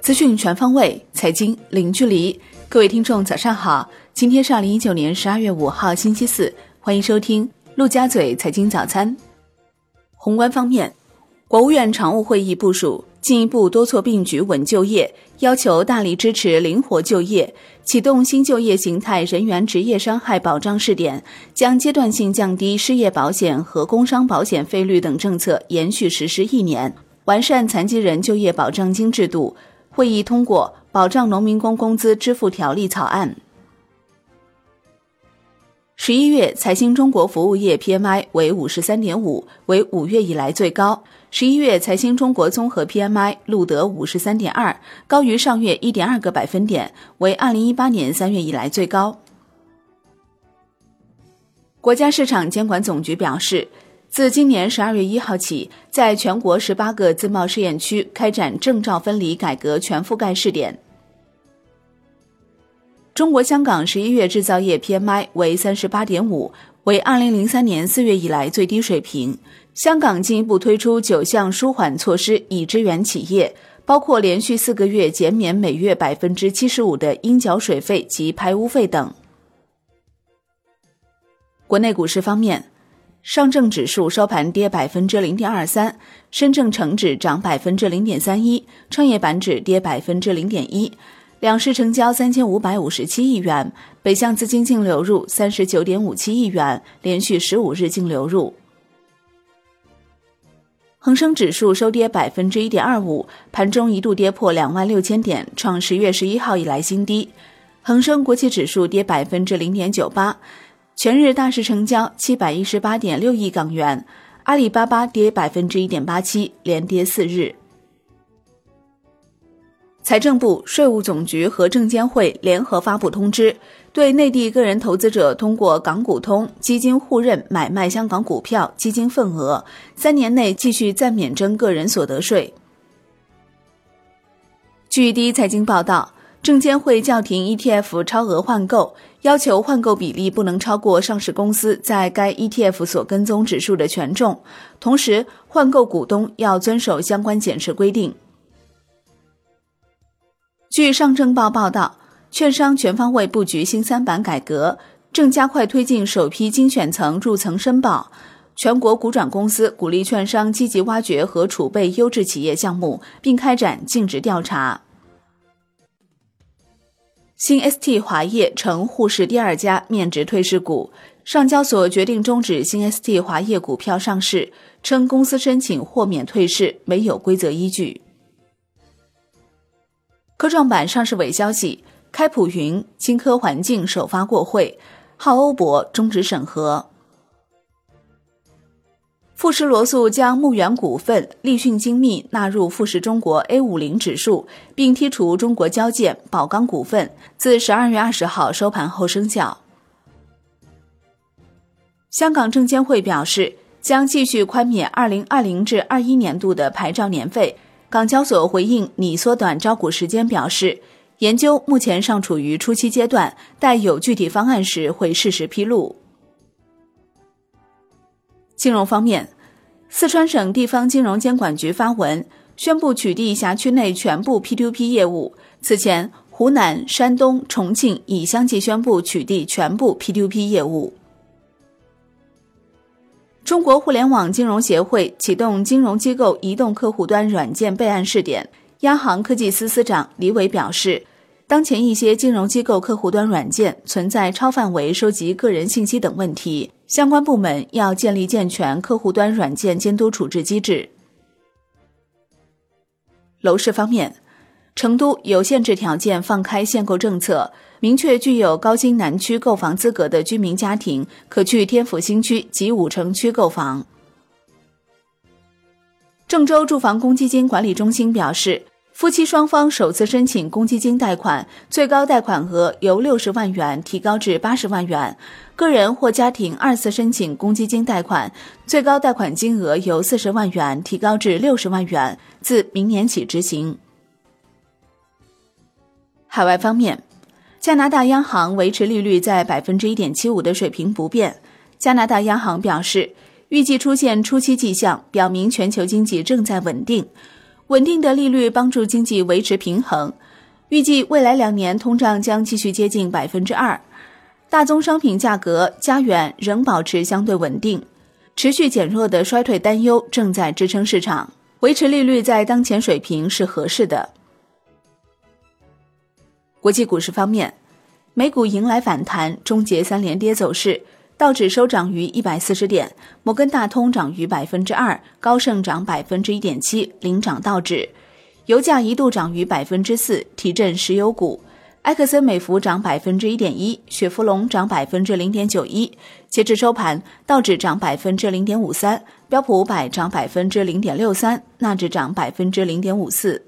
资讯全方位，财经零距离。各位听众，早上好！今天是二零一九年十二月五号，星期四，欢迎收听陆家嘴财经早餐。宏观方面，国务院常务会议部署进一步多措并举稳就业，要求大力支持灵活就业，启动新就业形态人员职业伤害保障试点，将阶段性降低失业保险和工伤保险费率等政策延续实施一年，完善残疾人就业保障金制度。会议通过《保障农民工工资支付条例》草案。十一月财新中国服务业 PMI 为五十三点五，为五月以来最高。十一月财新中国综合 PMI 录得五十三点二，高于上月一点二个百分点，为二零一八年三月以来最高。国家市场监管总局表示。自今年十二月一号起，在全国十八个自贸试验区开展证照分离改革全覆盖试点。中国香港十一月制造业 PMI 为三十八点五，为二零零三年四月以来最低水平。香港进一步推出九项舒缓措施以支援企业，包括连续四个月减免每月百分之七十五的应缴水费及排污费等。国内股市方面。上证指数收盘跌百分之零点二三，深证成指涨百分之零点三一，创业板指跌百分之零点一。两市成交三千五百五十七亿元，北向资金净流入三十九点五七亿元，连续十五日净流入。恒生指数收跌百分之一点二五，盘中一度跌破两万六千点，创十月十一号以来新低。恒生国企指数跌百分之零点九八。全日大市成交七百一十八点六亿港元，阿里巴巴跌百分之一点八七，连跌四日。财政部、税务总局和证监会联合发布通知，对内地个人投资者通过港股通基金互认买卖香港股票基金份额，三年内继续暂免征个人所得税。据第一财经报道。证监会叫停 ETF 超额换购，要求换购比例不能超过上市公司在该 ETF 所跟踪指数的权重，同时换购股东要遵守相关减持规定。据上证报报道，券商全方位布局新三板改革，正加快推进首批精选层入层申报。全国股转公司鼓励券商积极挖掘和储备优质企业项目，并开展尽职调查。新 ST 华业成沪市第二家面值退市股，上交所决定终止新 ST 华业股票上市，称公司申请豁免退市没有规则依据。科创板上市委消息，开普云、金科环境首发过会，浩欧博终止审核。富时罗素将牧原股份、立讯精密纳入富时中国 A 五零指数，并剔除中国交建、宝钢股份，自十二月二十号收盘后生效。香港证监会表示，将继续宽免二零二零至二一年度的牌照年费。港交所回应拟缩短招股时间，表示研究目前尚处于初期阶段，待有具体方案时会适时披露。金融方面，四川省地方金融监管局发文宣布取缔辖区内全部 P2P 业务。此前，湖南、山东、重庆已相继宣布取缔全部 P2P 业务。中国互联网金融协会启动金融机构移动客户端软件备案试点。央行科技司司长李伟表示。当前一些金融机构客户端软件存在超范围收集个人信息等问题，相关部门要建立健全客户端软件监督处置机制。楼市方面，成都有限制条件放开限购政策，明确具有高新南区购房资格的居民家庭可去天府新区及武城区购房。郑州住房公积金管理中心表示。夫妻双方首次申请公积金贷款，最高贷款额由六十万元提高至八十万元；个人或家庭二次申请公积金贷款，最高贷款金额由四十万元提高至六十万元，自明年起执行。海外方面，加拿大央行维持利率在百分之一点七五的水平不变。加拿大央行表示。预计出现初期迹象，表明全球经济正在稳定。稳定的利率帮助经济维持平衡。预计未来两年通胀将继续接近百分之二。大宗商品价格加元仍保持相对稳定，持续减弱的衰退担忧正在支撑市场，维持利率在当前水平是合适的。国际股市方面，美股迎来反弹，终结三连跌走势。道指收涨逾一百四十点，摩根大通涨逾百分之二，高盛涨百分之一点七，领涨道指。油价一度涨逾百分之四，提振石油股。埃克森美孚涨百分之一点一，雪佛龙涨百分之零点九一。截至收盘，道指涨百分之零点五三，标普五百涨百分之零点六三，纳指涨百分之零点五四。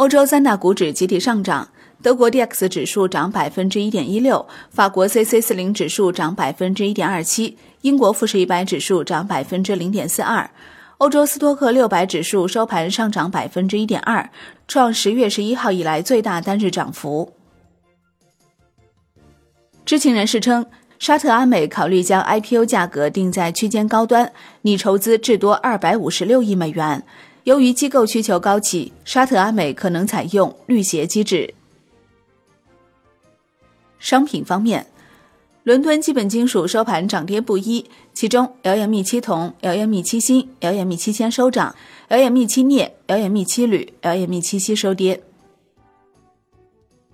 欧洲三大股指集体上涨，德国 D X 指数涨百分之一点一六，法国 C C 四零指数涨百分之一点二七，英国富时一百指数涨百分之零点四二，欧洲斯托克六百指数收盘上涨百分之一点二，创十月十一号以来最大单日涨幅。知情人士称，沙特阿美考虑将 I P O 价格定在区间高端，拟筹资至多二百五十六亿美元。由于机构需求高企，沙特阿美可能采用绿鞋机制。商品方面，伦敦基本金属收盘涨跌不一，其中辽盐密七铜、辽盐密七锌、辽盐密七铅收涨，辽盐密七镍、辽盐密七铝、辽盐密七锡收跌。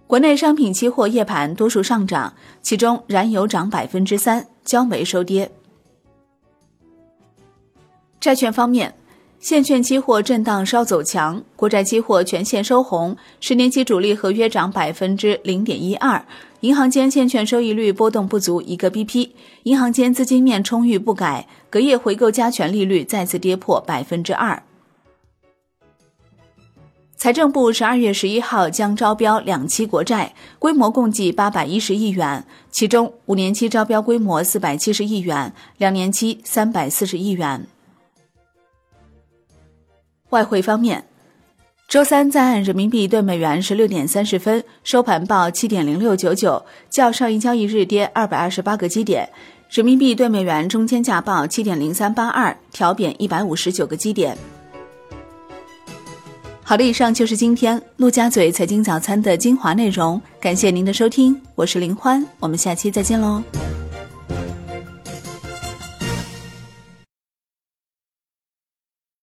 国内商品期货夜盘多数上涨，其中燃油涨百分之三，焦煤收跌。债券方面。现券期货震荡稍走强，国债期货全线收红，十年期主力合约涨百分之零点一二。银行间现券收益率波动不足一个 BP，银行间资金面充裕不改，隔夜回购加权利率再次跌破百分之二。财政部十二月十一号将招标两期国债，规模共计八百一十亿元，其中五年期招标规模四百七十亿元，两年期三百四十亿元。外汇方面，周三在岸人民币对美元十六点三十分收盘报七点零六九九，较上一交易日跌二百二十八个基点。人民币对美元中间价报七点零三八二，调贬一百五十九个基点。好的，以上就是今天陆家嘴财经早餐的精华内容，感谢您的收听，我是林欢，我们下期再见喽。